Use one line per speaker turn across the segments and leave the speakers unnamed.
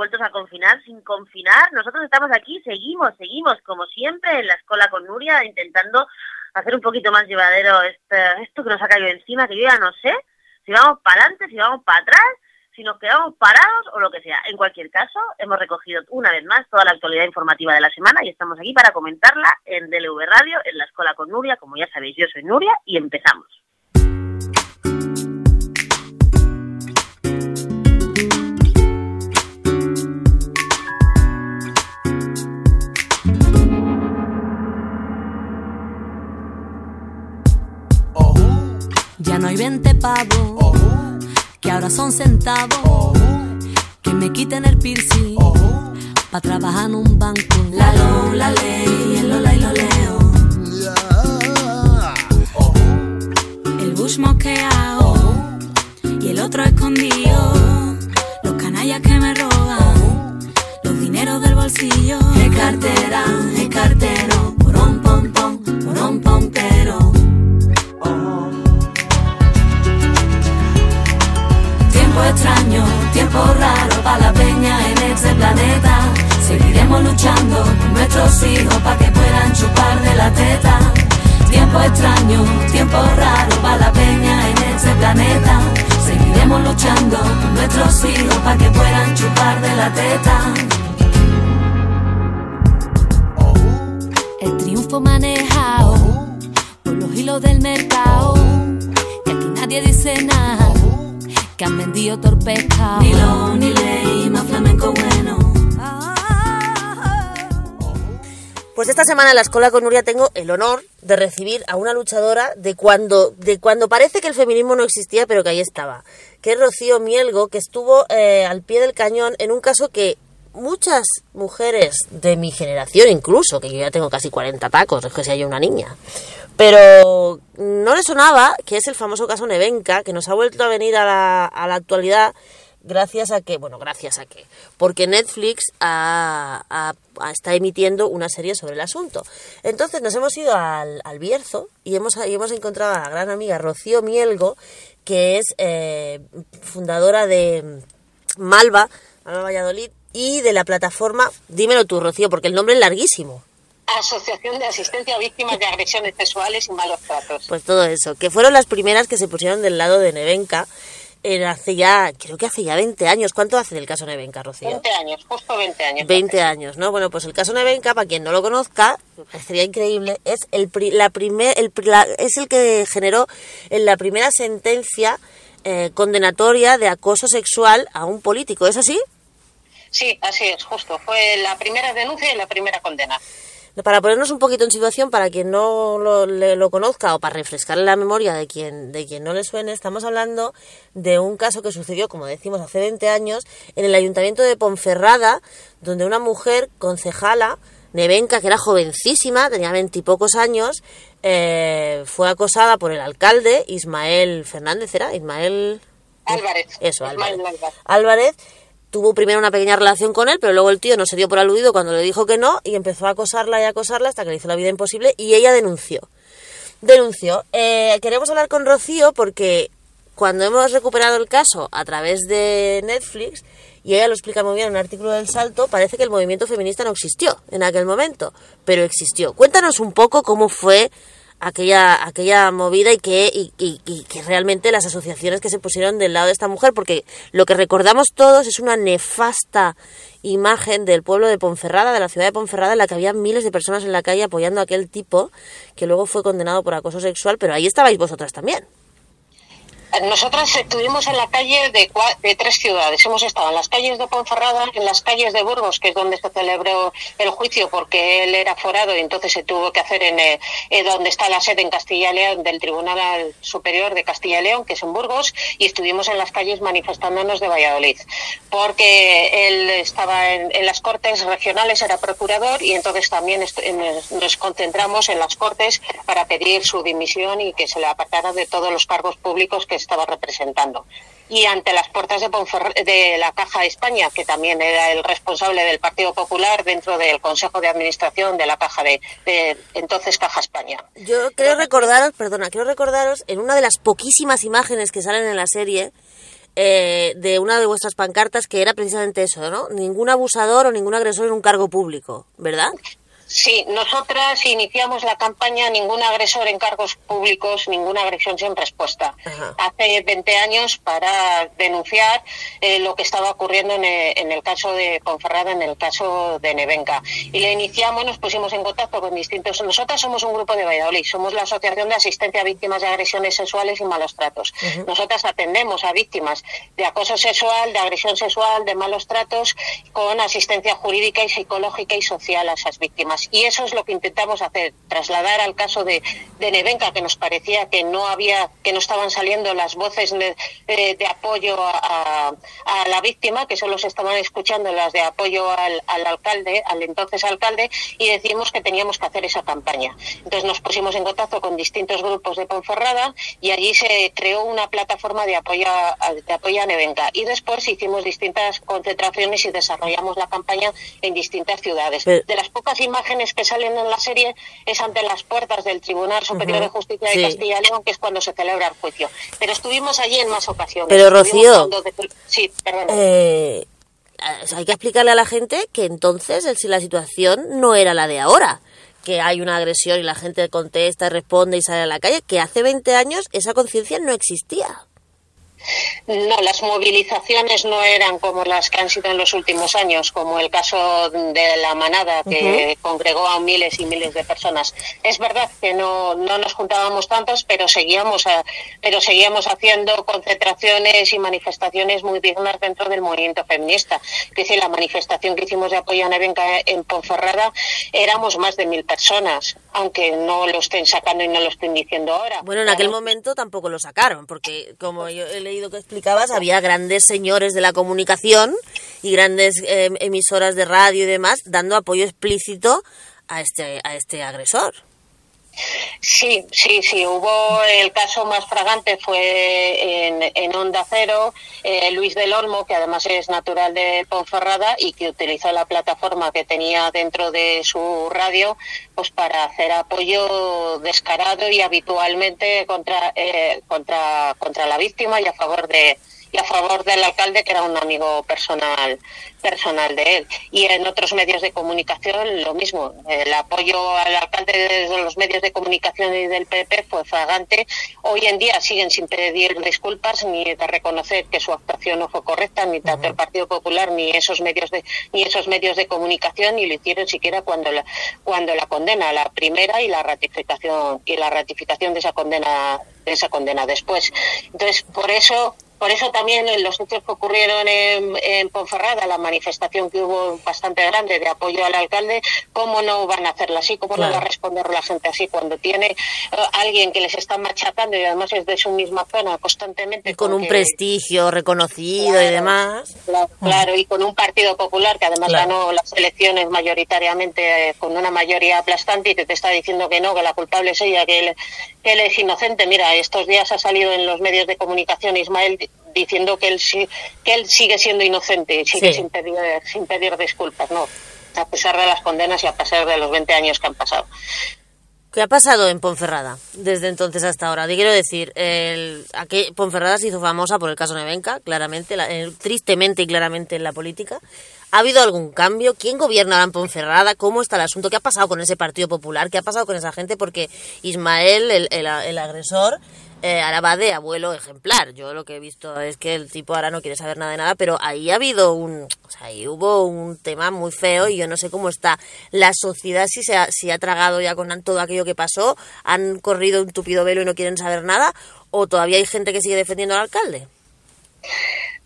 vueltos a confinar, sin confinar. Nosotros estamos aquí, seguimos, seguimos, como siempre, en la escuela con Nuria, intentando hacer un poquito más llevadero este, esto que nos ha caído encima, que yo ya no sé si vamos para adelante, si vamos para atrás, si nos quedamos parados o lo que sea. En cualquier caso, hemos recogido una vez más toda la actualidad informativa de la semana y estamos aquí para comentarla en DLV Radio, en la escuela con Nuria. Como ya sabéis, yo soy Nuria y empezamos.
Hay 20 pavos, que ahora son centavos. Que me quiten el piercing, pa' trabajar en un banco. La lo, la ley, el lola y lo leo. El bush mosqueado y el otro escondido. Los canallas que me roban, los dineros del bolsillo. Es cartera, es cartero, porón, pom, pom, porón, pompero. Extraño, tiempo raro para la peña en este planeta. Seguiremos luchando nuestros hijos para que puedan chupar de la teta. Tiempo extraño, tiempo raro para la peña en este planeta. Seguiremos luchando nuestros hijos para que puedan chupar de la teta. El triunfo manejado por los hilos del mercado. Y aquí nadie dice nada que han vendido torpeza. Ni lo, ni ley, más flamenco bueno.
Pues esta semana en la escuela con Nuria tengo el honor de recibir a una luchadora de cuando, de cuando parece que el feminismo no existía, pero que ahí estaba, que es Rocío Mielgo, que estuvo eh, al pie del cañón en un caso que muchas mujeres de mi generación incluso, que yo ya tengo casi 40 tacos, es que si hay una niña, pero no le sonaba, que es el famoso caso Nevenka, que nos ha vuelto a venir a la, a actualidad gracias a que, bueno, gracias a que, porque Netflix ha- está emitiendo una serie sobre el asunto. Entonces nos hemos ido al, al Bierzo y hemos, y hemos encontrado a la gran amiga Rocío Mielgo, que es eh, fundadora de Malva, Malva Valladolid, y de la plataforma, dímelo tú, Rocío, porque el nombre es larguísimo.
Asociación de Asistencia a Víctimas de Agresiones Sexuales y Malos Tratos.
Pues todo eso, que fueron las primeras que se pusieron del lado de Nevenka, en hace ya, creo que hace ya 20 años. ¿Cuánto hace del caso Nevenka, Rocío?
20 años, justo 20 años.
20 años, ¿no? Bueno, pues el caso Nevenka, para quien no lo conozca, me parecería increíble, es el, pri- la primer, el, la- es el que generó en la primera sentencia eh, condenatoria de acoso sexual a un político, ¿es así?
Sí, así es, justo. Fue la primera denuncia y la primera condena.
Para ponernos un poquito en situación, para quien no lo, le- lo conozca o para refrescarle la memoria de quien, de quien no le suene, estamos hablando de un caso que sucedió, como decimos, hace 20 años en el ayuntamiento de Ponferrada, donde una mujer concejala, Nevenka, que era jovencísima, tenía veintipocos años, eh, fue acosada por el alcalde Ismael Fernández, ¿era? Ismael...
Álvarez.
Eso. Álvarez.
Álvarez
tuvo primero una pequeña relación con él, pero luego el tío no se dio por aludido cuando le dijo que no y empezó a acosarla y a acosarla hasta que le hizo la vida imposible y ella denunció. Denunció. Eh, queremos hablar con Rocío porque cuando hemos recuperado el caso a través de Netflix, y ella lo explica muy bien en un artículo del Salto, parece que el movimiento feminista no existió en aquel momento, pero existió. Cuéntanos un poco cómo fue aquella, aquella movida y que, y, y- y que realmente las asociaciones que se pusieron del lado de esta mujer, porque lo que recordamos todos es una nefasta imagen del pueblo de Ponferrada, de la ciudad de Ponferrada, en la que había miles de personas en la calle apoyando a aquel tipo que luego fue condenado por acoso sexual, pero ahí estabais vosotras también.
Nosotras estuvimos en la calle de, cua- de tres ciudades. Hemos estado en las calles de Ponferrada, en las calles de Burgos, que es donde se celebró el juicio porque él era forado y entonces se tuvo que hacer en eh, eh, donde está la sede en Castilla y León del Tribunal Superior de Castilla y León, que es en Burgos, y estuvimos en las calles manifestándonos de Valladolid, porque él estaba en, las Cortes regionales, era procurador, y entonces también en- nos concentramos en las Cortes para pedir su dimisión y que se le apartara de todos los cargos públicos que estaba representando. Y ante las puertas de, de la Caja de España, que también era el responsable del Partido Popular dentro del Consejo de Administración de la Caja de, entonces Caja España.
Yo creo recordaros, perdona, quiero recordaros en una de las poquísimas imágenes que salen en la serie, eh, de una de vuestras pancartas que era precisamente eso, ¿no? Ningún abusador o ningún agresor en un cargo público, ¿verdad?
Sí, nosotras iniciamos la campaña Ningún agresor en cargos públicos, ninguna agresión sin respuesta. Hace 20 años para denunciar eh, lo que estaba ocurriendo en el, caso de Conferrada, en el caso de Nevenca. Y le iniciamos, nos pusimos en contacto con distintos. Nosotras somos un grupo de Valladolid, somos la Asociación de Asistencia a Víctimas de Agresiones Sexuales y Malos Tratos. Nosotras atendemos a víctimas de acoso sexual, de agresión sexual, de malos tratos, con asistencia jurídica y psicológica y social a esas víctimas. Y eso es lo que intentamos hacer, trasladar al caso de, de Nevenka, que nos parecía que no había, que no estaban saliendo las voces de, apoyo a, la víctima, que solo se estaban escuchando las de apoyo al, alcalde, al entonces alcalde, y decidimos que teníamos que hacer esa campaña. Entonces nos pusimos en contacto con distintos grupos de Ponferrada y allí se creó una plataforma de apoyo a, de apoyo a Nevenka. Y después hicimos distintas concentraciones y desarrollamos la campaña en distintas ciudades. De las pocas imágenes que salen en la serie es ante las puertas del Tribunal Superior de Justicia de Castilla y León, que es cuando se celebra el juicio. Pero estuvimos allí en más ocasiones.
Pero Rocío, sí, eh, hay que explicarle a la gente que entonces si la situación no era la de ahora que hay una agresión y la gente contesta, responde y sale a la calle, que hace 20 años esa conciencia no existía.
No, las movilizaciones no eran como las que han sido en los últimos años, como el caso de la manada que congregó a miles y miles de personas. Es verdad que no, no nos juntábamos tantos, pero seguíamos, pero seguíamos haciendo concentraciones y manifestaciones muy dignas dentro del movimiento feminista. Que decir, la manifestación que hicimos de apoyo a Nevenka en Ponferrada éramos más de mil personas, aunque no lo estén sacando y no lo estén diciendo ahora.
Bueno, en aquel momento tampoco lo sacaron, porque como yo he que explicabas, había grandes señores de la comunicación y grandes eh, emisoras de radio y demás dando apoyo explícito a este, a este agresor.
Sí, sí, sí. Hubo el caso más fragante fue en, en Onda Cero, eh, Luis del Olmo, que además es natural de Ponferrada y que utilizó la plataforma que tenía dentro de su radio, pues para hacer apoyo descarado y habitualmente contra eh, contra contra la víctima y a favor de y a favor del alcalde que era un amigo personal personal de él. Y en otros medios de comunicación lo mismo. El apoyo al alcalde desde los medios de comunicación y del PP fue fragante hoy en día siguen sin pedir disculpas ni de reconocer que su actuación no fue correcta ni tanto el Partido Popular ni esos medios de ni esos medios de comunicación ni lo hicieron siquiera cuando la cuando la condena la primera y la ratificación y la ratificación de esa condena de esa condena después. Entonces por eso por eso también en los hechos que ocurrieron en, Ponferrada, la manifestación que hubo bastante grande de apoyo al alcalde, ¿cómo no van a hacerla así? ¿Cómo no va a responder la gente así cuando tiene eh, alguien que les está machacando y además es de su misma zona constantemente?
con, un prestigio reconocido y demás.
Claro, y con un Partido Popular que además ganó las elecciones mayoritariamente eh, con una mayoría aplastante y que te está diciendo que no, que la culpable es ella, que él, que él es inocente. Mira, estos días ha salido en los medios de comunicación Ismael diciendo que él, que él sigue siendo inocente y sigue sin, pedir, sin pedir disculpas, ¿no? A pesar de las condenas y a pesar de los 20 años que han pasado.
¿Qué ha pasado en Ponferrada desde entonces hasta ahora? Te quiero decir, el, aquí Ponferrada se hizo famosa por el caso Nevenka, claramente, tristemente y claramente en la política. ¿Ha habido algún cambio? ¿Quién gobierna en Ponferrada? ¿Cómo está el asunto? ¿Qué ha pasado con ese Partido Popular? ¿Qué ha pasado con esa gente? Porque Ismael, el, el agresor, eh, ahora va de abuelo ejemplar. Yo lo que he visto es que el tipo ahora no quiere saber nada de nada, pero ahí ha habido un, o sea, ahí hubo un tema muy feo y yo no sé cómo está la sociedad si se ha, si ha tragado ya con todo aquello que pasó, han corrido un tupido velo y no quieren saber nada, o todavía hay gente que sigue defendiendo al alcalde.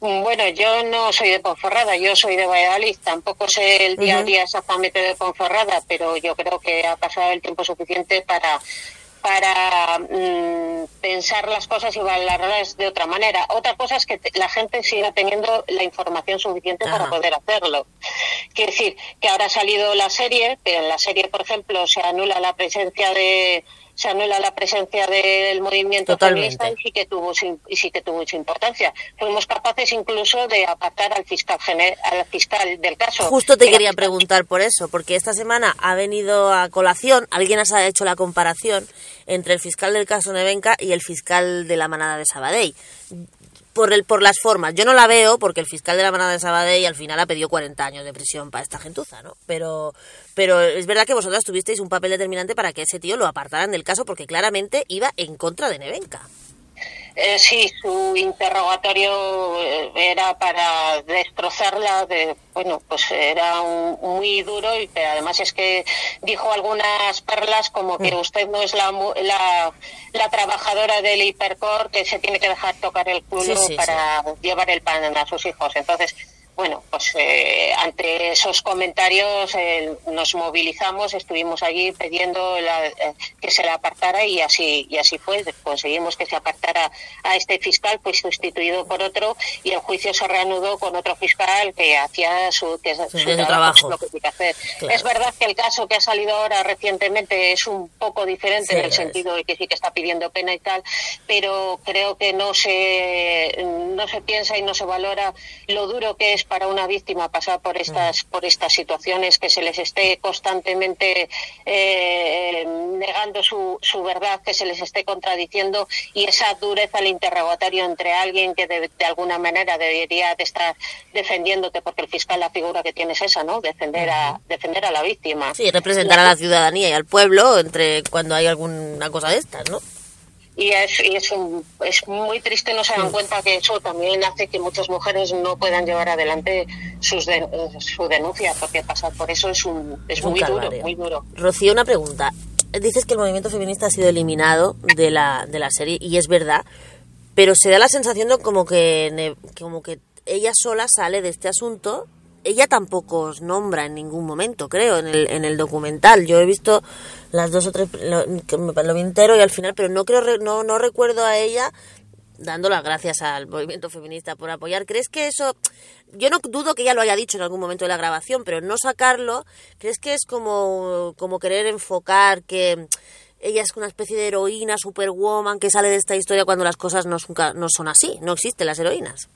Bueno, yo no soy de Ponferrada, yo soy de Valladolid. Tampoco sé el día a día exactamente de Ponferrada, pero yo creo que ha pasado el tiempo suficiente para para mm, pensar las cosas y valorarlas de otra manera. Otra cosa es que la gente siga teniendo la información suficiente para poder hacerlo. Quiere decir que ahora ha salido la serie, pero en la serie, por ejemplo, se anula la presencia de se anula la presencia del movimiento feminista y sí que tuvo y sí que tuvo su importancia. Fuimos capaces incluso de apartar al fiscal al fiscal del caso.
Justo te quería preguntar por eso, porque esta semana ha venido a colación, alguien ha hecho la comparación entre el fiscal del caso Nevenka y el fiscal de la manada de Sabadell por, el, por las formas. Yo no la veo porque el fiscal de la manada de Sabadell al final ha pedido 40 años de prisión para esta gentuza, ¿no? Pero, pero es verdad que vosotras tuvisteis un papel determinante para que ese tío lo apartaran del caso porque claramente iba en contra de Nevenka.
Eh, sí, su interrogatorio eh, era para destrozarla. De, bueno, pues era muy duro y además es que dijo algunas perlas como que mm. usted no es la, la, trabajadora del hipercor que se tiene que dejar tocar el culo para llevar el pan a sus hijos. Entonces, bueno, pues eh, ante esos comentarios eh, nos movilizamos, estuvimos allí pidiendo eh, que se le apartara y así y así fue. Conseguimos que se apartara a este fiscal, pues sustituido por otro, y el juicio se reanudó con otro fiscal que hacía su, que,
trabajo,
lo que tiene que hacer. Es verdad que el caso que ha salido ahora recientemente es un poco diferente en el sentido de que sí que está pidiendo pena y tal, pero creo que no se no se piensa y no se valora lo duro que es para una víctima pasar por estas, por estas situaciones, que se les esté constantemente eh, negando su, su verdad, que se les esté contradiciendo y esa dureza al interrogatorio entre alguien que de, alguna manera debería de estar defendiéndote, porque el fiscal la figura que tiene es esa, ¿no? Defender a, defender a la víctima.
Sí, representar a la ciudadanía y al pueblo entre cuando hay alguna cosa de estas, ¿no?
Y es, y es, es muy triste no se dan cuenta que eso también hace que muchas mujeres no puedan llevar adelante sus su denuncia porque pasar por eso es un es muy duro muy duro.
Rocío una pregunta. Dices que el movimiento feminista ha sido eliminado de la de la serie y es verdad pero se da la sensación de como que como que ella sola sale de este asunto ella tampoco os nombra en ningún momento, creo, en el, en el documental. Yo he visto las dos o tres, lo, lo vi entero y al final, pero no creo, no, no recuerdo a ella dando las gracias al movimiento feminista por apoyar. ¿Crees que eso, yo no dudo que ella lo haya dicho en algún momento de la grabación, pero no sacarlo, ¿crees que es como, como querer enfocar que ella es una especie de heroína, superwoman, que sale de esta historia cuando las cosas no, no son así, no existen las heroínas?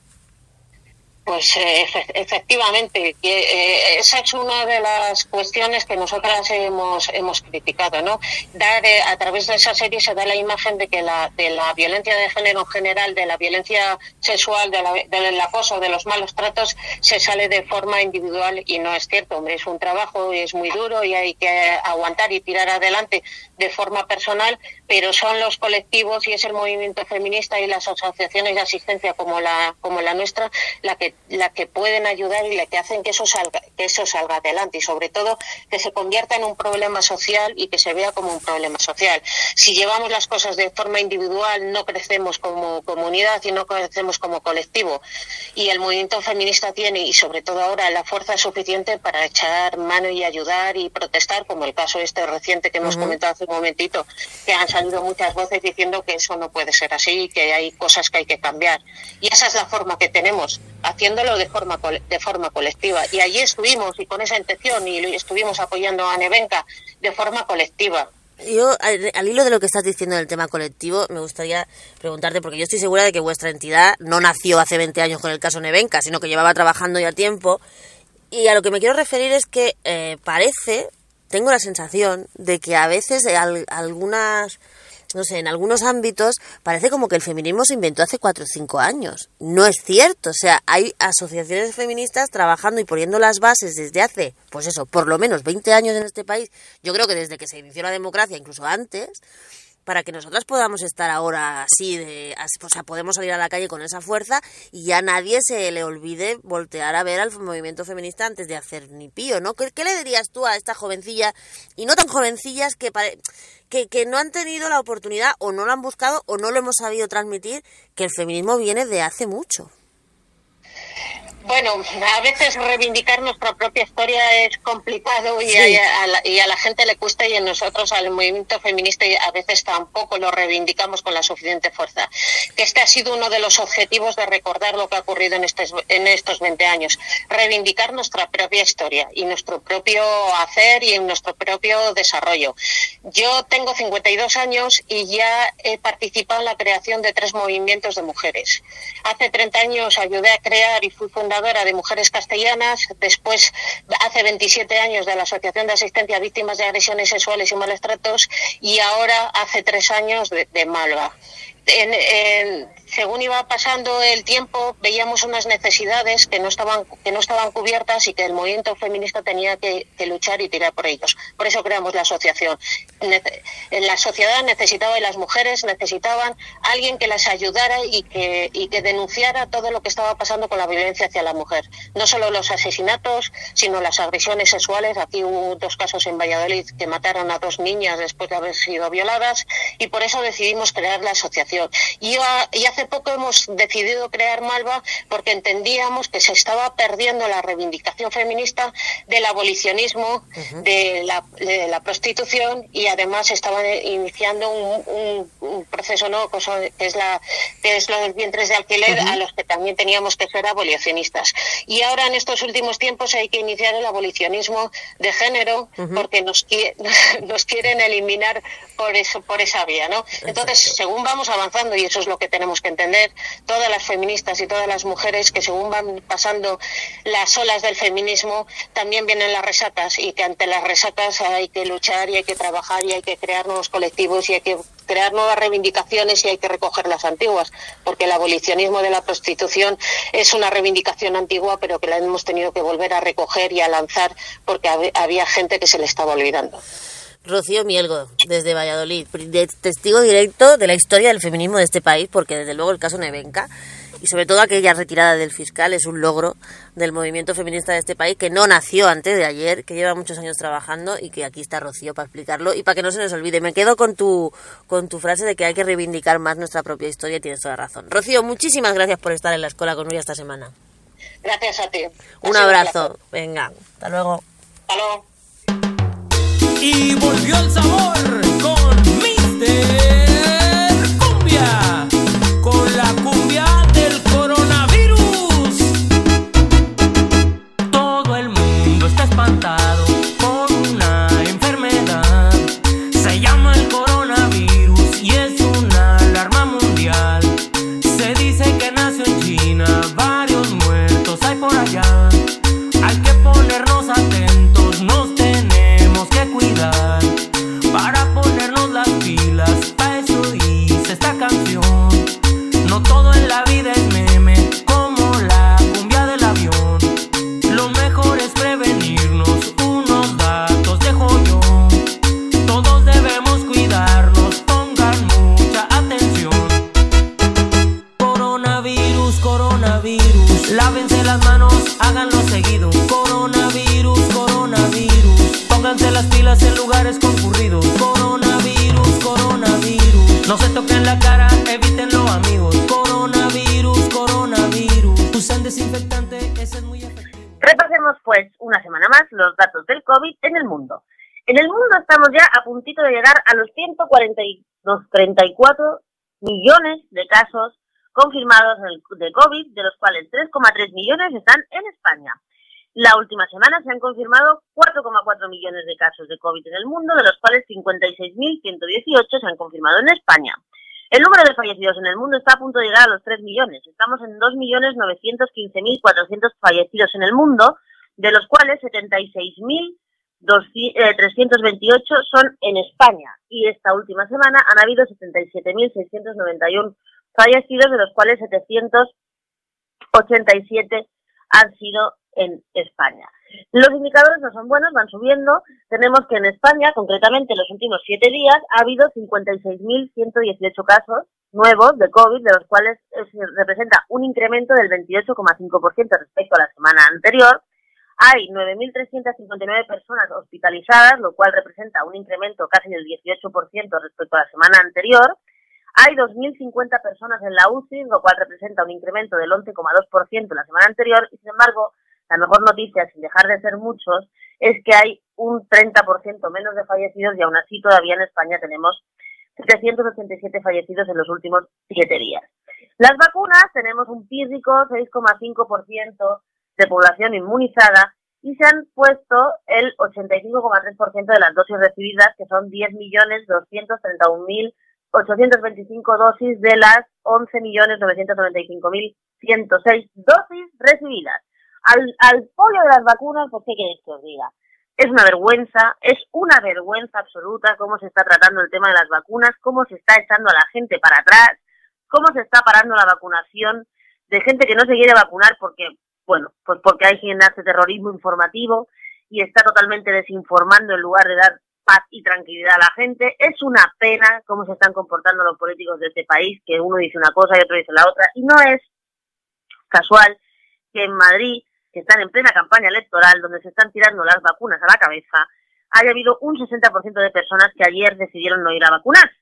Pues eh, efectivamente, eh, esa es una de las cuestiones que nosotras hemos, hemos criticado, ¿no? Dar, eh, a través de esa serie se da la imagen de que la, de la violencia de género en general, de la violencia sexual, de la, del acoso, de los malos tratos, se sale de forma individual y no es cierto, hombre, es un trabajo y es muy duro y hay que aguantar y tirar adelante de forma personal, pero son los colectivos y es el movimiento feminista y las asociaciones de asistencia como la, como la nuestra la que la que pueden ayudar y la que hacen que eso salga, que eso salga adelante y sobre todo que se convierta en un problema social y que se vea como un problema social. Si llevamos las cosas de forma individual no crecemos como comunidad y no crecemos como colectivo y el movimiento feminista tiene y sobre todo ahora la fuerza suficiente para echar mano y ayudar y protestar como el caso este reciente que hemos comentado hace un momentito que han salido muchas voces diciendo que eso no puede ser así que hay cosas que hay que cambiar y esa es la forma que tenemos haciéndolo de forma, de forma colectiva. Y allí estuvimos y con esa intención y estuvimos apoyando a Nevenka de forma colectiva.
Yo, al, hilo de lo que estás diciendo del tema colectivo, me gustaría preguntarte, porque yo estoy segura de que vuestra entidad no nació hace 20 años con el caso Nevenka, sino que llevaba trabajando ya tiempo. Y a lo que me quiero referir es que eh, parece, tengo la sensación de que a veces algunas no sé, en algunos ámbitos parece como que el feminismo se inventó hace cuatro o cinco años. No es cierto. O sea, hay asociaciones feministas trabajando y poniendo las bases desde hace, pues eso, por lo menos 20 años en este país. Yo creo que desde que se inició la democracia, incluso antes, para que nosotras podamos estar ahora así, de, o sea, podemos salir a la calle con esa fuerza y ya nadie se le olvide voltear a ver al movimiento feminista antes de hacer ni pío, ¿no? ¿Qué, le dirías tú a esta jovencilla, y no tan jovencillas, que, que, no han tenido la oportunidad o no lo han buscado o no lo hemos sabido transmitir, que el feminismo viene de hace mucho?
Bueno, a veces reivindicar nuestra propia historia es complicado y, a, la, gente le cuesta y a nosotros, al movimiento feminista, a veces tampoco lo reivindicamos con la suficiente fuerza. Que este ha sido uno de los objetivos de recordar lo que ha ocurrido en, estos, en estos 20 años. Reivindicar nuestra propia historia y nuestro propio hacer y nuestro propio desarrollo. Yo tengo 52 años y ya he participado en la creación de tres movimientos de mujeres. Hace 30 años ayudé a crear y fui fundadora de Mujeres Castellanas, después hace 27 años de la Asociación de Asistencia a Víctimas de Agresiones Sexuales y Malos Tratos y ahora hace tres años de Malva según iba pasando el tiempo, veíamos unas necesidades que no estaban, que no estaban cubiertas y que el movimiento feminista tenía que, luchar y tirar por ellos. Por eso creamos la asociación. La sociedad necesitaba y las mujeres necesitaban alguien que las ayudara y que, y que denunciara todo lo que estaba pasando con la violencia hacia la mujer. No solo los asesinatos, sino las agresiones sexuales. Aquí hubo dos casos en Valladolid que mataron a dos niñas después de haber sido violadas y por eso decidimos crear la asociación y, hace poco hemos decidido crear Malva porque entendíamos que se estaba perdiendo la reivindicación feminista del abolicionismo, de, la, prostitución y además estaban iniciando un, proceso nuevo que es la que es lo vientres de alquiler a los que también teníamos que ser abolicionistas. Y ahora en estos últimos tiempos hay que iniciar el abolicionismo de género porque nos, nos quieren eliminar por eso por esa vía, ¿no? Entonces, según vamos avanzando y eso es lo que tenemos que entender todas las feministas y todas las mujeres que según van pasando las olas del feminismo también vienen las resacas y que ante las resacas hay que luchar y hay que trabajar y hay que crear nuevos colectivos y hay que crear nuevas reivindicaciones y hay que recoger las antiguas, porque el abolicionismo de la prostitución es una reivindicación antigua, pero que la hemos tenido que volver a recoger y a lanzar porque había gente que se le estaba olvidando.
Rocío Mielgo, desde Valladolid, testigo directo de la historia del feminismo de este país, porque desde luego el caso Nevenka y sobre todo aquella retirada del fiscal es un logro del movimiento feminista de este país que no nació antes de ayer, que lleva muchos años trabajando y que aquí está Rocío para explicarlo y para que no se nos olvide. Me quedo con tu, con tu frase de que hay que reivindicar más nuestra propia historia y tienes toda razón. Rocío, muchísimas gracias por estar en la escuela con Nuria esta semana.
Gracias a ti.
Un abrazo. Venga, hasta luego.
Hasta luego
y volvió el sabor con Mister
llegar a los 142, millones de casos confirmados de COVID, de los cuales 3,3 millones están en España. La última semana se han confirmado 4,4 millones de casos de COVID en el mundo, de los cuales 56.118 se han confirmado en España. El número de fallecidos en el mundo está a punto de llegar a los 3 millones. Estamos en 2.915.400 fallecidos en el mundo, de los cuales 76.328 son en España. Y esta última semana han habido 77.691 fallecidos, de los cuales 787 han sido en España. Los indicadores no son buenos, van subiendo. Tenemos que en España, concretamente en los últimos siete días, ha habido 56.118 casos nuevos de COVID, de los cuales representa un incremento del 28,5% respecto a la semana anterior. Hay 9.359 personas hospitalizadas, lo cual representa un incremento casi del 18% respecto a la semana anterior. Hay 2.050 personas en la UCI, lo cual representa un incremento del 11,2% la semana anterior y, sin embargo, la mejor noticia, sin dejar de ser muchos, es que hay un 30% menos de fallecidos y aún así todavía en España tenemos 787 fallecidos en los últimos siete días. Las vacunas tenemos un pírrico 6,5% de población inmunizada y se han puesto el 85,3% de las dosis recibidas, que son 10.231.825 dosis de las 11.995.106 dosis recibidas. Al, al pollo de las vacunas, pues qué queréis que os diga. Es una vergüenza, es una vergüenza absoluta cómo se está tratando el tema de las vacunas, cómo se está echando a la gente para atrás, cómo se está parando la vacunación de gente que no se quiere vacunar porque, bueno, pues porque hay quien hace terrorismo informativo y está totalmente desinformando en lugar de dar paz y tranquilidad a la gente. Es una pena cómo se están comportando los políticos de este país, que uno dice una cosa y otro dice la otra, y no es casual que en Madrid que están en plena campaña electoral, donde se están tirando las vacunas a la cabeza, haya habido un 60% de personas que ayer decidieron no ir a vacunarse.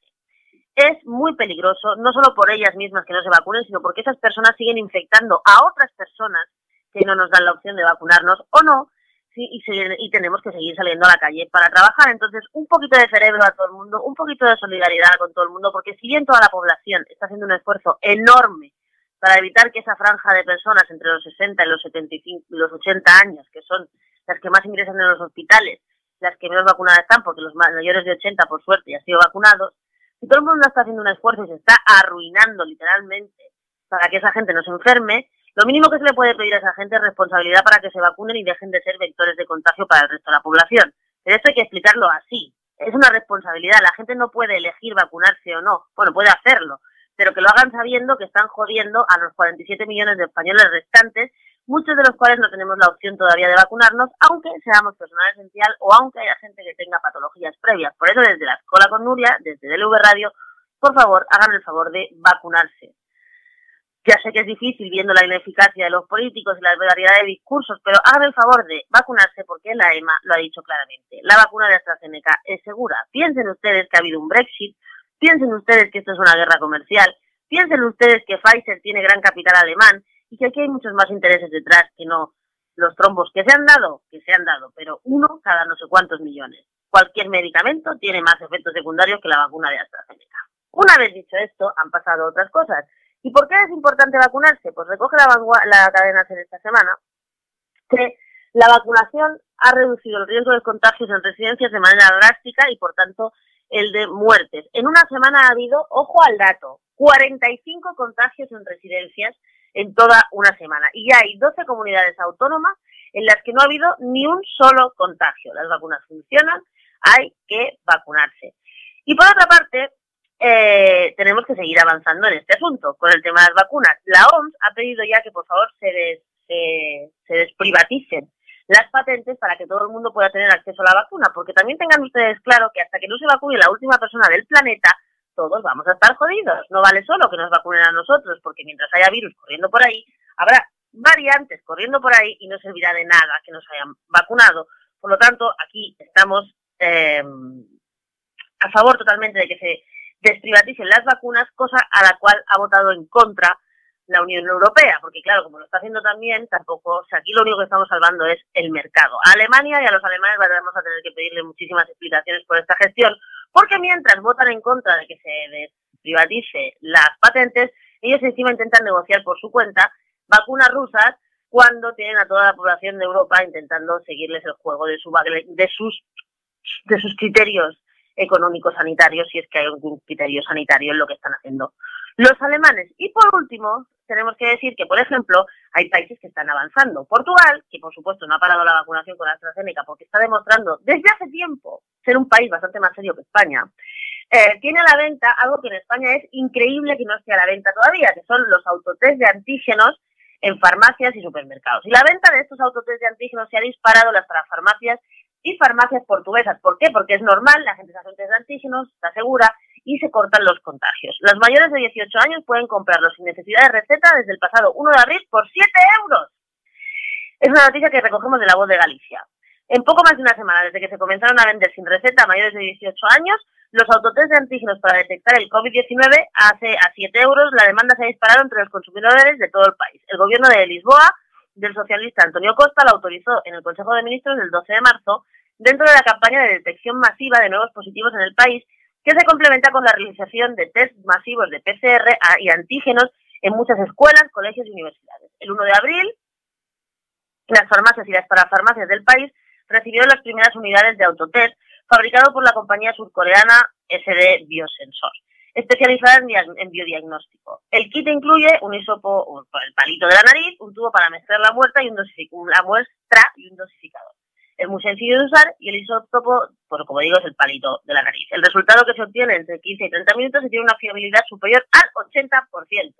Es muy peligroso, no solo por ellas mismas que no se vacunen, sino porque esas personas siguen infectando a otras personas que no nos dan la opción de vacunarnos o no, y, y, tenemos que seguir saliendo a la calle para trabajar. Entonces, un poquito de cerebro a todo el mundo, un poquito de solidaridad con todo el mundo, porque si bien toda la población está haciendo un esfuerzo enorme para evitar que esa franja de personas entre los 60 y los 75 los 80 años, que son las que más ingresan en los hospitales, las que menos vacunadas están, porque los mayores de 80, por suerte, ya han sido vacunados, si todo el mundo está haciendo un esfuerzo y se está arruinando literalmente para que esa gente no se enferme, lo mínimo que se le puede pedir a esa gente es responsabilidad para que se vacunen y dejen de ser vectores de contagio para el resto de la población. Pero esto hay que explicarlo así. Es una responsabilidad. La gente no puede elegir vacunarse o no. Bueno, puede hacerlo, pero que lo hagan sabiendo que están jodiendo a los 47 millones de españoles restantes, muchos de los cuales no tenemos la opción todavía de vacunarnos, aunque seamos personal esencial o aunque haya gente que tenga patologías previas. Por eso, desde la Escuela con Nuria, desde DLV Radio, por favor, hagan el favor de vacunarse. Ya sé que es difícil viendo la ineficacia de los políticos y la variedad de discursos, pero hagan el favor de vacunarse porque la EMA lo ha dicho claramente. La vacuna de AstraZeneca es segura. Piensen ustedes que ha habido un Brexit, Piensen ustedes que esto es una guerra comercial. Piensen ustedes que Pfizer tiene gran capital alemán y que aquí hay muchos más intereses detrás que no los trombos que se han dado, que se han dado, pero uno cada no sé cuántos millones. Cualquier medicamento tiene más efectos secundarios que la vacuna de AstraZeneca. Una vez dicho esto, han pasado otras cosas. ¿Y por qué es importante vacunarse? Pues recoge la, cadena de esta semana que la vacunación ha reducido el riesgo de contagios en residencias de manera drástica y, por tanto, el de muertes. En una semana ha habido, ojo al dato, 45 contagios en residencias en toda una semana. Y hay 12 comunidades autónomas en las que no ha habido ni un solo contagio. Las vacunas funcionan, hay que vacunarse. Y por otra parte, eh, tenemos que seguir avanzando en este asunto con el tema de las vacunas. La OMS ha pedido ya que por favor se, se desprivaticen las patentes para que todo el mundo pueda tener acceso a la vacuna, porque también tengan ustedes claro que hasta que no se vacune la última persona del planeta, todos vamos a estar jodidos. No vale solo que nos vacunen a nosotros, porque mientras haya virus corriendo por ahí, habrá variantes corriendo por ahí y no servirá de nada que nos hayan vacunado. Por lo tanto, aquí estamos eh, a favor totalmente de que se desprivaticen las vacunas, cosa a la cual ha votado en contra la Unión Europea, porque claro, como lo está haciendo también, tampoco, o sea, aquí lo único que estamos salvando es el mercado. A Alemania y a los alemanes vamos a tener que pedirle muchísimas explicaciones por esta gestión, porque mientras votan en contra de que se privatice las patentes, ellos encima intentan negociar por su cuenta vacunas rusas cuando tienen a toda la población de Europa intentando seguirles el juego de, su, de sus de sus criterios económicos sanitarios, si es que hay algún criterio sanitario en lo que están haciendo los alemanes. Y por último, tenemos que decir que, por ejemplo, hay países que están avanzando. Portugal, que por supuesto no ha parado la vacunación con AstraZeneca porque está demostrando desde hace tiempo ser un país bastante más serio que España, eh, tiene a la venta algo que en España es increíble que no esté a la venta todavía, que son los autotest de antígenos en farmacias y supermercados. Y la venta de estos autotest de antígenos se ha disparado las farmacias y farmacias portuguesas. ¿Por qué? Porque es normal, la gente se hace un test de antígenos, está segura, y se cortan los contagios. Los mayores de 18 años pueden comprarlos sin necesidad de receta desde el pasado 1 de abril por 7 euros. Es una noticia que recogemos de la voz de Galicia. En poco más de una semana, desde que se comenzaron a vender sin receta a mayores de 18 años, los autotest de antígenos para detectar el COVID-19 hace a 7 euros, la demanda se ha disparado entre los consumidores de todo el país. El gobierno de Lisboa, del socialista Antonio Costa, lo autorizó en el Consejo de Ministros del 12 de marzo dentro de la campaña de detección masiva de nuevos positivos en el país, que se complementa con la realización de test masivos de PCR y antígenos en muchas escuelas, colegios y universidades. El 1 de abril, las farmacias y las parafarmacias del país recibieron las primeras unidades de autotest fabricado por la compañía surcoreana SD Biosensor, especializada en, biodiagnóstico. El kit incluye un hisopo, el palito de la nariz, un tubo para mezclar la muestra y un, la muestra y un dosificador. Es muy sencillo de usar y el isótopo, pues como digo, es el palito de la nariz. El resultado que se obtiene entre 15 y 30 minutos y tiene una fiabilidad superior al 80%.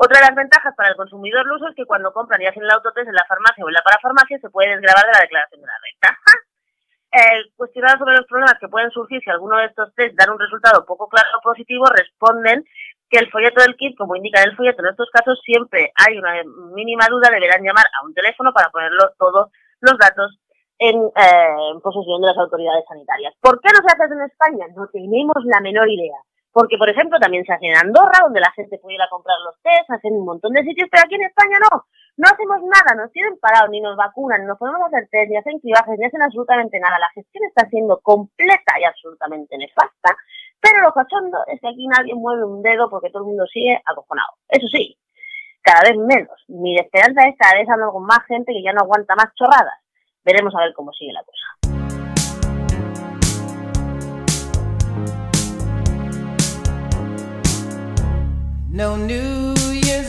Otra de las ventajas para el consumidor luso es que cuando compran y hacen el autotest en la farmacia o en la parafarmacia se puede desgrabar de la declaración de la renta. El cuestionado sobre los problemas que pueden surgir si alguno de estos test dan un resultado poco claro o positivo, responden que el folleto del kit, como indica el folleto, en estos casos siempre hay una mínima duda, deberán llamar a un teléfono para ponerlo todos los datos en, eh, posesión de las autoridades sanitarias. ¿Por qué no se hace en España? No tenemos la menor idea. Porque, por ejemplo, también se hace en Andorra, donde la gente puede ir a comprar los test, hacen un montón de sitios, pero aquí en España no. No hacemos nada, nos tienen parados, ni nos vacunan, no podemos hacer test, ni hacen cribajes, ni hacen absolutamente nada. La gestión está siendo completa y absolutamente nefasta, pero lo cachondo es que aquí nadie mueve un dedo porque todo el mundo sigue acojonado. Eso sí, cada vez menos. Mi esperanza es cada vez andando con más gente que ya no aguanta más chorradas. Veremos a ver cómo sigue la cosa.
No New Year's.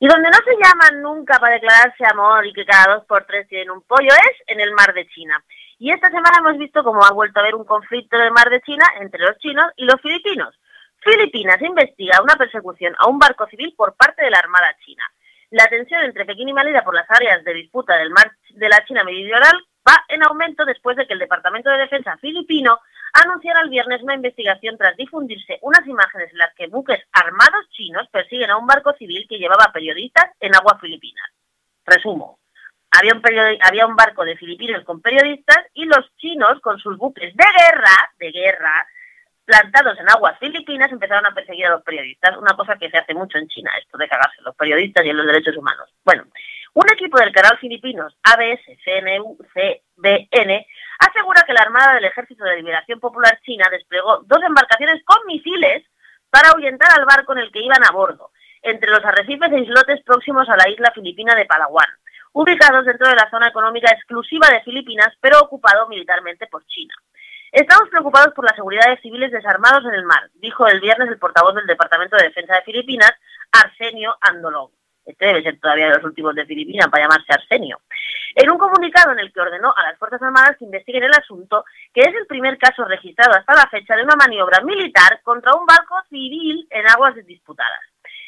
Y donde no se llaman nunca para declararse amor y que cada dos por tres tienen un pollo es en el mar de China. Y esta semana hemos visto cómo ha vuelto a haber un conflicto en el mar de China entre los chinos y los filipinos. Filipinas investiga una persecución a un barco civil por parte de la Armada China. La tensión entre Pekín y Manila por las áreas de disputa del mar de la China meridional va en aumento después de que el Departamento de Defensa filipino anunciara el viernes una investigación tras difundirse unas imágenes en las que buques armados chinos persiguen a un barco civil que llevaba periodistas en aguas filipinas. Resumo. Había un, había un barco de filipinos con periodistas y los chinos con sus buques de guerra, de guerra, plantados en aguas filipinas empezaron a perseguir a los periodistas, una cosa que se hace mucho en China, esto de cagarse los periodistas y en los derechos humanos. Bueno, un equipo del canal filipinos ABS CNU CBN asegura que la Armada del Ejército de Liberación Popular China desplegó dos embarcaciones con misiles para ahuyentar al barco en el que iban a bordo, entre los arrecifes e islotes próximos a la isla filipina de Palawan, ubicados dentro de la zona económica exclusiva de Filipinas, pero ocupado militarmente por China. Estamos preocupados por la seguridad de civiles desarmados en el mar, dijo el viernes el portavoz del Departamento de Defensa de Filipinas, Arsenio Andolón. Este debe ser todavía de los últimos de Filipinas para llamarse Arsenio. En un comunicado en el que ordenó a las Fuerzas Armadas que investiguen el asunto, que es el primer caso registrado hasta la fecha de una maniobra militar contra un barco civil en aguas disputadas.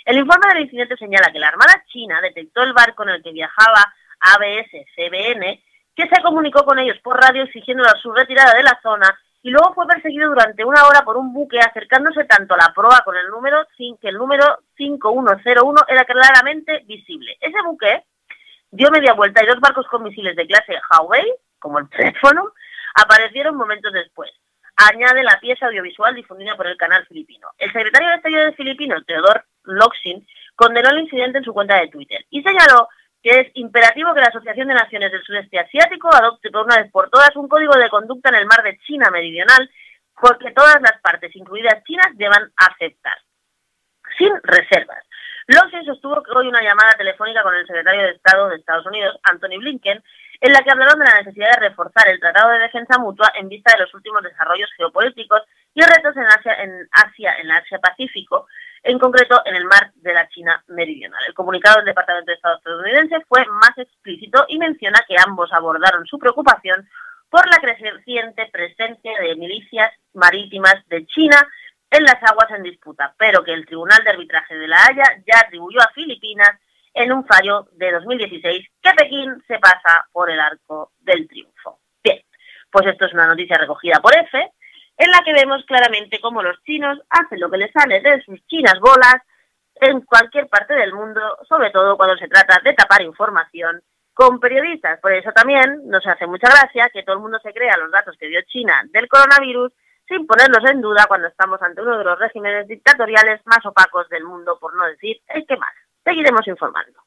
El informe del incidente señala que la Armada China detectó el barco en el que viajaba ABS-CBN, que se comunicó con ellos por radio exigiendo su retirada de la zona y luego fue perseguido durante una hora por un buque acercándose tanto a la proa con el número que el número 5101 era claramente visible. Ese buque dio media vuelta y dos barcos con misiles de clase Huawei, como el teléfono, aparecieron momentos después. Añade la pieza audiovisual difundida por el canal filipino. El secretario de Estado filipino, Theodore Locsin, condenó el incidente en su cuenta de Twitter y señaló que es imperativo que la Asociación de Naciones del Sudeste Asiático adopte por una vez por todas un código de conducta en el mar de China Meridional, porque todas las partes, incluidas chinas, deban aceptar, sin reservas. Locsin sostuvo que hoy una llamada telefónica con el secretario de Estado de Estados Unidos, Anthony Blinken, en la que hablaron de la necesidad de reforzar el Tratado de Defensa Mutua en vista de los últimos desarrollos geopolíticos y retos en Asia, en Asia, en Asia Pacífico, en concreto en el mar de la China Meridional. El comunicado del Departamento de Estado estadounidense fue más explícito y menciona que ambos abordaron su preocupación por la creciente presencia de milicias marítimas de China en las aguas en disputa, pero que el Tribunal de Arbitraje de La Haya ya atribuyó a Filipinas en un fallo de 2016 que Pekín se pasa por el arco del triunfo. Bien, pues esto es una noticia recogida por EFE, en la que vemos claramente cómo los chinos hacen lo que les sale de sus chinas bolas en cualquier parte del mundo, sobre todo cuando se trata de tapar información con periodistas. Por eso también nos hace mucha gracia que todo el mundo se crea los datos que dio China del coronavirus sin ponerlos en duda cuando estamos ante uno de los regímenes dictatoriales más opacos del mundo, por no decir el que más. Seguiremos informando.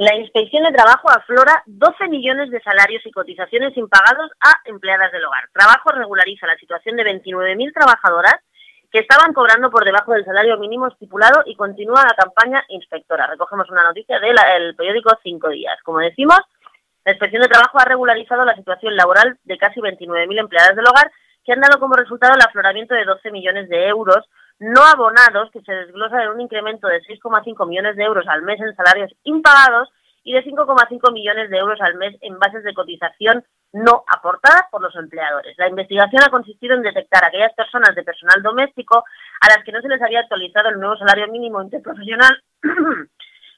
La Inspección de Trabajo aflora 12 millones de salarios y cotizaciones impagados a empleadas del hogar. Trabajo regulariza la situación de 29.000 trabajadoras que estaban cobrando por debajo del salario mínimo estipulado y continúa la campaña inspectora. Recogemos una noticia del periódico Cinco Días. Como decimos, la Inspección de Trabajo ha regularizado la situación laboral de casi 29.000 empleadas del hogar que han dado como resultado el afloramiento de 12 millones de euros no abonados, que se desglosa en un incremento de 6,5 millones de euros al mes en salarios impagados y de 5,5 millones de euros al mes en bases de cotización no aportadas por los empleadores. La investigación ha consistido en detectar a aquellas personas de personal doméstico a las que no se les había actualizado el nuevo salario mínimo interprofesional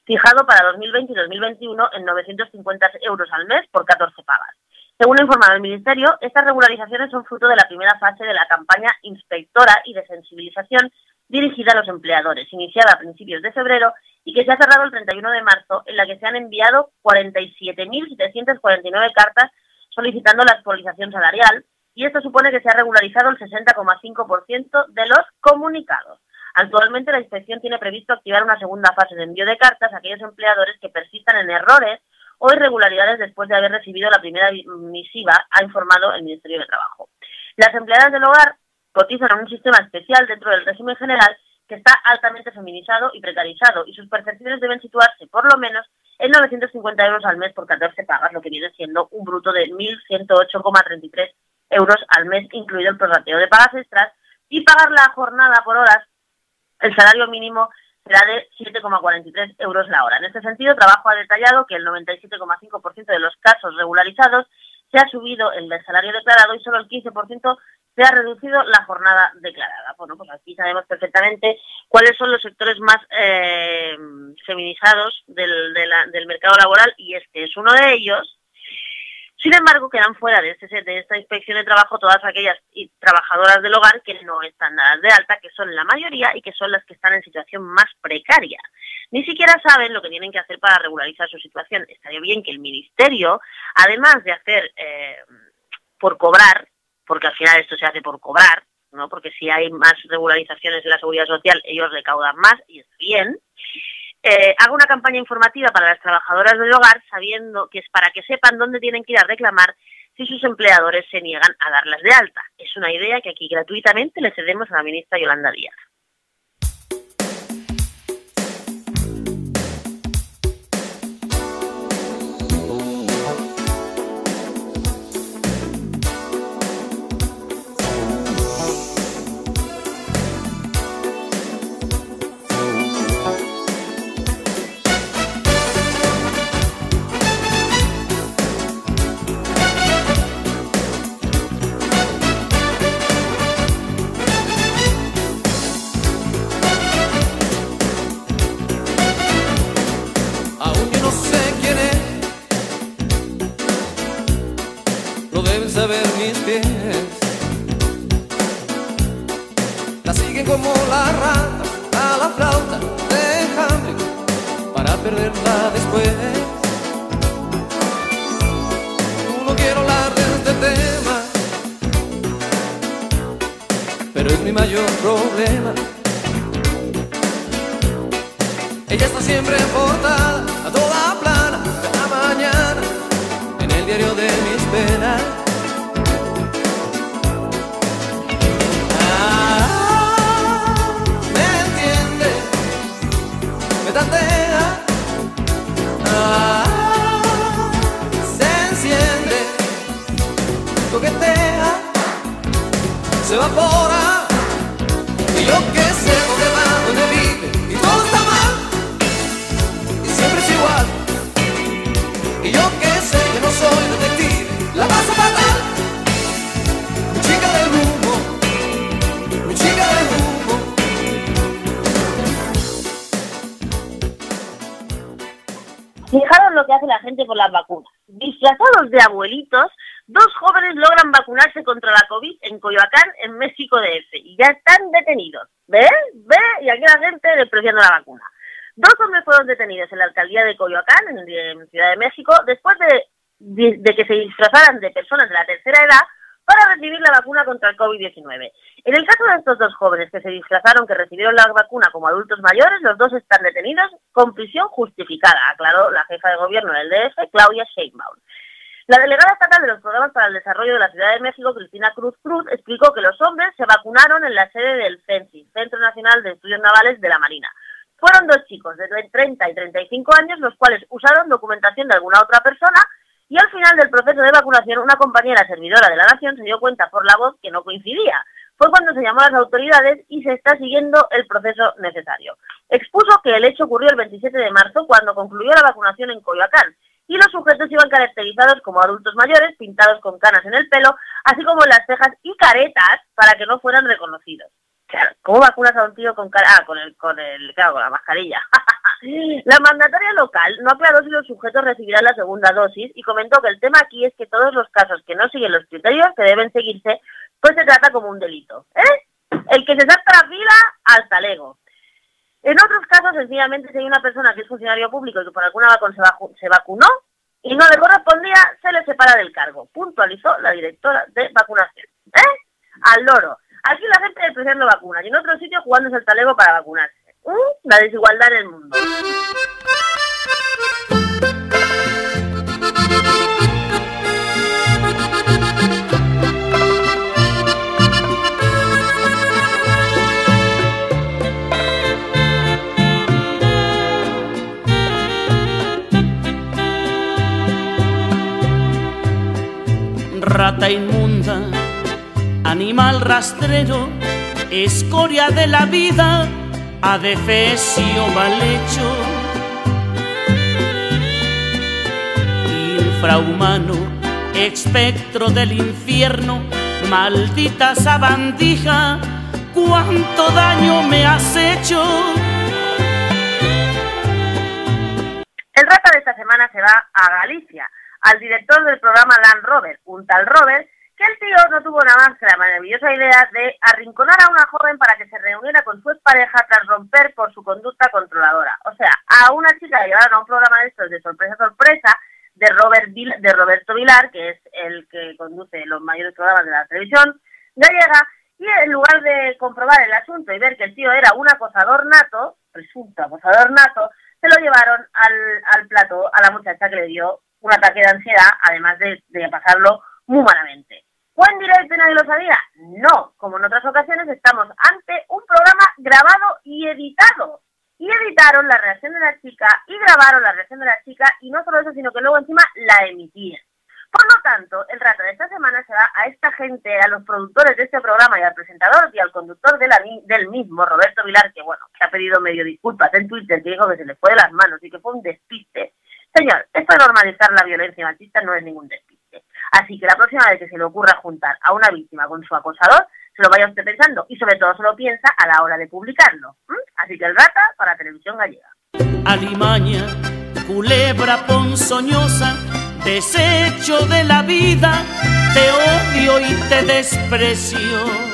fijado para 2020 y 2021 en 950 euros al mes por 14 pagas. Según ha informado el Ministerio, estas regularizaciones son fruto de la primera fase de la campaña inspectora y de sensibilización dirigida a los empleadores, iniciada a principios de febrero y que se ha cerrado el 31 de marzo, en la que se han enviado 47.749 cartas solicitando la actualización salarial, y esto supone que se ha regularizado el 60,5% de los comunicados. Actualmente la inspección tiene previsto activar una segunda fase de envío de cartas a aquellos empleadores que persistan en errores o irregularidades después de haber recibido la primera misiva, ha informado el Ministerio de Trabajo. Las empleadas del hogar cotizan en un sistema especial dentro del régimen general que está altamente feminizado y precarizado y sus percepciones deben situarse por lo menos en 950 euros al mes por 14 pagas, lo que viene siendo un bruto de 1.108,33 euros al mes, incluido el prorrateo de pagas extras y pagar la jornada por horas, el salario mínimo será de 7,43 euros la hora. En este sentido, Trabajo ha detallado que el 97,5% de los casos regularizados se ha subido el salario declarado y solo el 15% se ha reducido la jornada declarada. Bueno, pues aquí sabemos perfectamente cuáles son los sectores más eh, feminizados del, de del mercado laboral y este es uno de ellos. Sin embargo, quedan fuera de, este, de esta inspección de trabajo todas aquellas trabajadoras del hogar que no están dadas de alta, que son la mayoría y que son las que están en situación más precaria. Ni siquiera saben lo que tienen que hacer para regularizar su situación. Estaría bien que el Ministerio, además de hacer eh, por cobrar, porque al final esto se hace por cobrar, ¿no? porque si hay más regularizaciones en la seguridad social, ellos recaudan más y es bien, eh, haga una campaña informativa para las trabajadoras del hogar sabiendo que es para que sepan dónde tienen que ir a reclamar si sus empleadores se niegan a darlas de alta. Es una idea que aquí gratuitamente le cedemos a la ministra Yolanda Díaz.
Evapora. Y yo que sé dónde va, dónde vive, y todo está mal y siempre es igual. Y yo que sé que no soy detective, la paso fatal. Mi chica del humo, mi chica del humo.
Fijaros lo que hace la gente por las vacunas. Disfrazados de abuelitos, dos jóvenes logran vacunarse contra la COVID en Coyoacán, en México DF, y ya están detenidos. ¿Ves? ¿Ves? Y aquí la gente despreciando la vacuna. Dos hombres fueron detenidos en la alcaldía de Coyoacán, en, Ciudad de México, después de, de- de que se disfrazaran de personas de la tercera edad para recibir la vacuna contra el COVID-19. En el caso de estos dos jóvenes que se disfrazaron que recibieron la vacuna como adultos mayores, los dos están detenidos con prisión justificada, aclaró la jefa de gobierno del DF, Claudia Sheinbaum. La delegada estatal de los programas para el desarrollo de la Ciudad de México, Cristina Cruz Cruz, explicó que los hombres se vacunaron en la sede del CENSI, Centro Nacional de Estudios Navales de la Marina. Fueron dos chicos de 30 y 35 años, los cuales usaron documentación de alguna otra persona y al final del proceso de vacunación una compañera servidora de la Nación se dio cuenta por la voz que no coincidía. Fue cuando se llamó a las autoridades y se está siguiendo el proceso necesario. Expuso que el hecho ocurrió el 27 de marzo cuando concluyó la vacunación en Coyoacán y los sujetos iban caracterizados como adultos mayores, pintados con canas en el pelo, así como las cejas y caretas para que no fueran reconocidos. Claro, ¿cómo vacunas a un tío con cara? Ah, con el, con el, claro, con la mascarilla. la mandataria local no aclaró si los sujetos recibirán la segunda dosis y comentó que el tema aquí es que todos los casos que no siguen los criterios que deben seguirse, pues se trata como un delito. ¿Eh? El que se salta la fila, al. En otros casos, sencillamente, si hay una persona que es funcionario público y que por alguna razón se, se vacunó y no le correspondía, se le separa del cargo, puntualizó la directora de vacunación. ¿Eh? Al loro. Aquí la gente despreciando vacunas y en otros sitios jugándose el talego para vacunarse. ¿Mm? La desigualdad en el mundo.
Rata inmunda, animal rastrero,
escoria de la vida, adefesio mal hecho, infrahumano, espectro del infierno, maldita sabandija, cuánto daño me has hecho.
El rata de esta semana se va a Galicia, al director del programa Land Rover, un tal Robert, que el tío no tuvo nada más que la maravillosa idea de arrinconar a una joven para que se reuniera con su expareja tras romper por su conducta controladora. O sea, a una chica la llevaron a un programa de estos de sorpresa sorpresa de Robert Vil- de Roberto Vilar, que es el que conduce los mayores programas de la televisión gallega, y en lugar de comprobar el asunto y ver que el tío era un acosador nato, presunto acosador nato, se lo llevaron al, al plato a la muchacha que le dio un ataque de ansiedad, además de, de pasarlo muy malamente. ¿Fue en directo y nadie lo sabía? No, como en otras ocasiones estamos ante un programa grabado y editado. Y editaron la reacción de la chica y grabaron la reacción de la chica y no solo eso, sino que luego encima la emitían. Por lo tanto, el rato de esta semana se va a esta gente, a los productores de este programa y al presentador y al conductor de la del mismo, Roberto Vilar, que bueno, que ha pedido medio disculpas en Twitter, que dijo que se le fue de las manos y que fue un despiste. Señor, esto de normalizar la violencia machista no es ningún despiste. Así que la próxima vez que se le ocurra juntar a una víctima con su acosador, se lo vaya usted pensando y sobre todo se lo piensa a la hora de publicarlo. Así que el rata para televisión gallega.
alimaña, culebra ponzoñosa, desecho de la vida, te odio y te desprecio.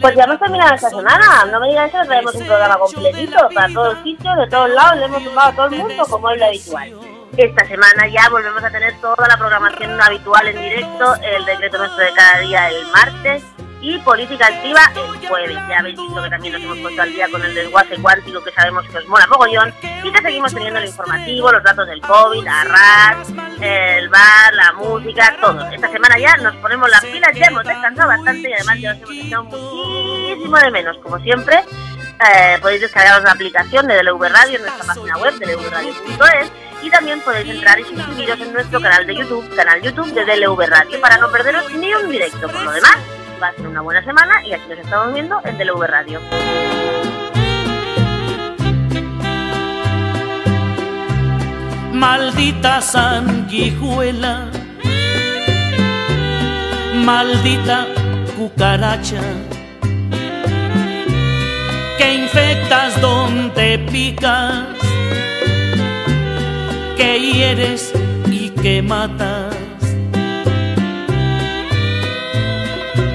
Pues ya hemos terminado esta semana. No me digas eso, traemos un programa completito para todos sitios, de todos lados, le hemos sumado a todo el mundo como es lo habitual. Esta semana ya volvemos a tener toda la programación habitual en directo, el decreto nuestro de cada día el martes y política activa el jueves. Ya habéis visto que también nos hemos puesto al día con el desguace cuántico que sabemos que os mola mogollón y que seguimos teniendo el informativo, los datos del COVID, la RAS, el bar, la música, todo. Esta semana ya nos ponemos las pilas, ya hemos descansado bastante y además ya os hemos echado muchísimo de menos, como siempre. Eh, podéis descargaros la aplicación de DLV Radio en nuestra página web, dlvradio.es y también podéis entrar y suscribiros en nuestro canal de YouTube, canal YouTube de DLV Radio, para no perderos ni un directo. Por lo demás, va a ser una buena semana y aquí nos estamos viendo en DLV Radio.
maldita sanguijuela, maldita cucaracha, que infectas donde picas, que hieres y que matas.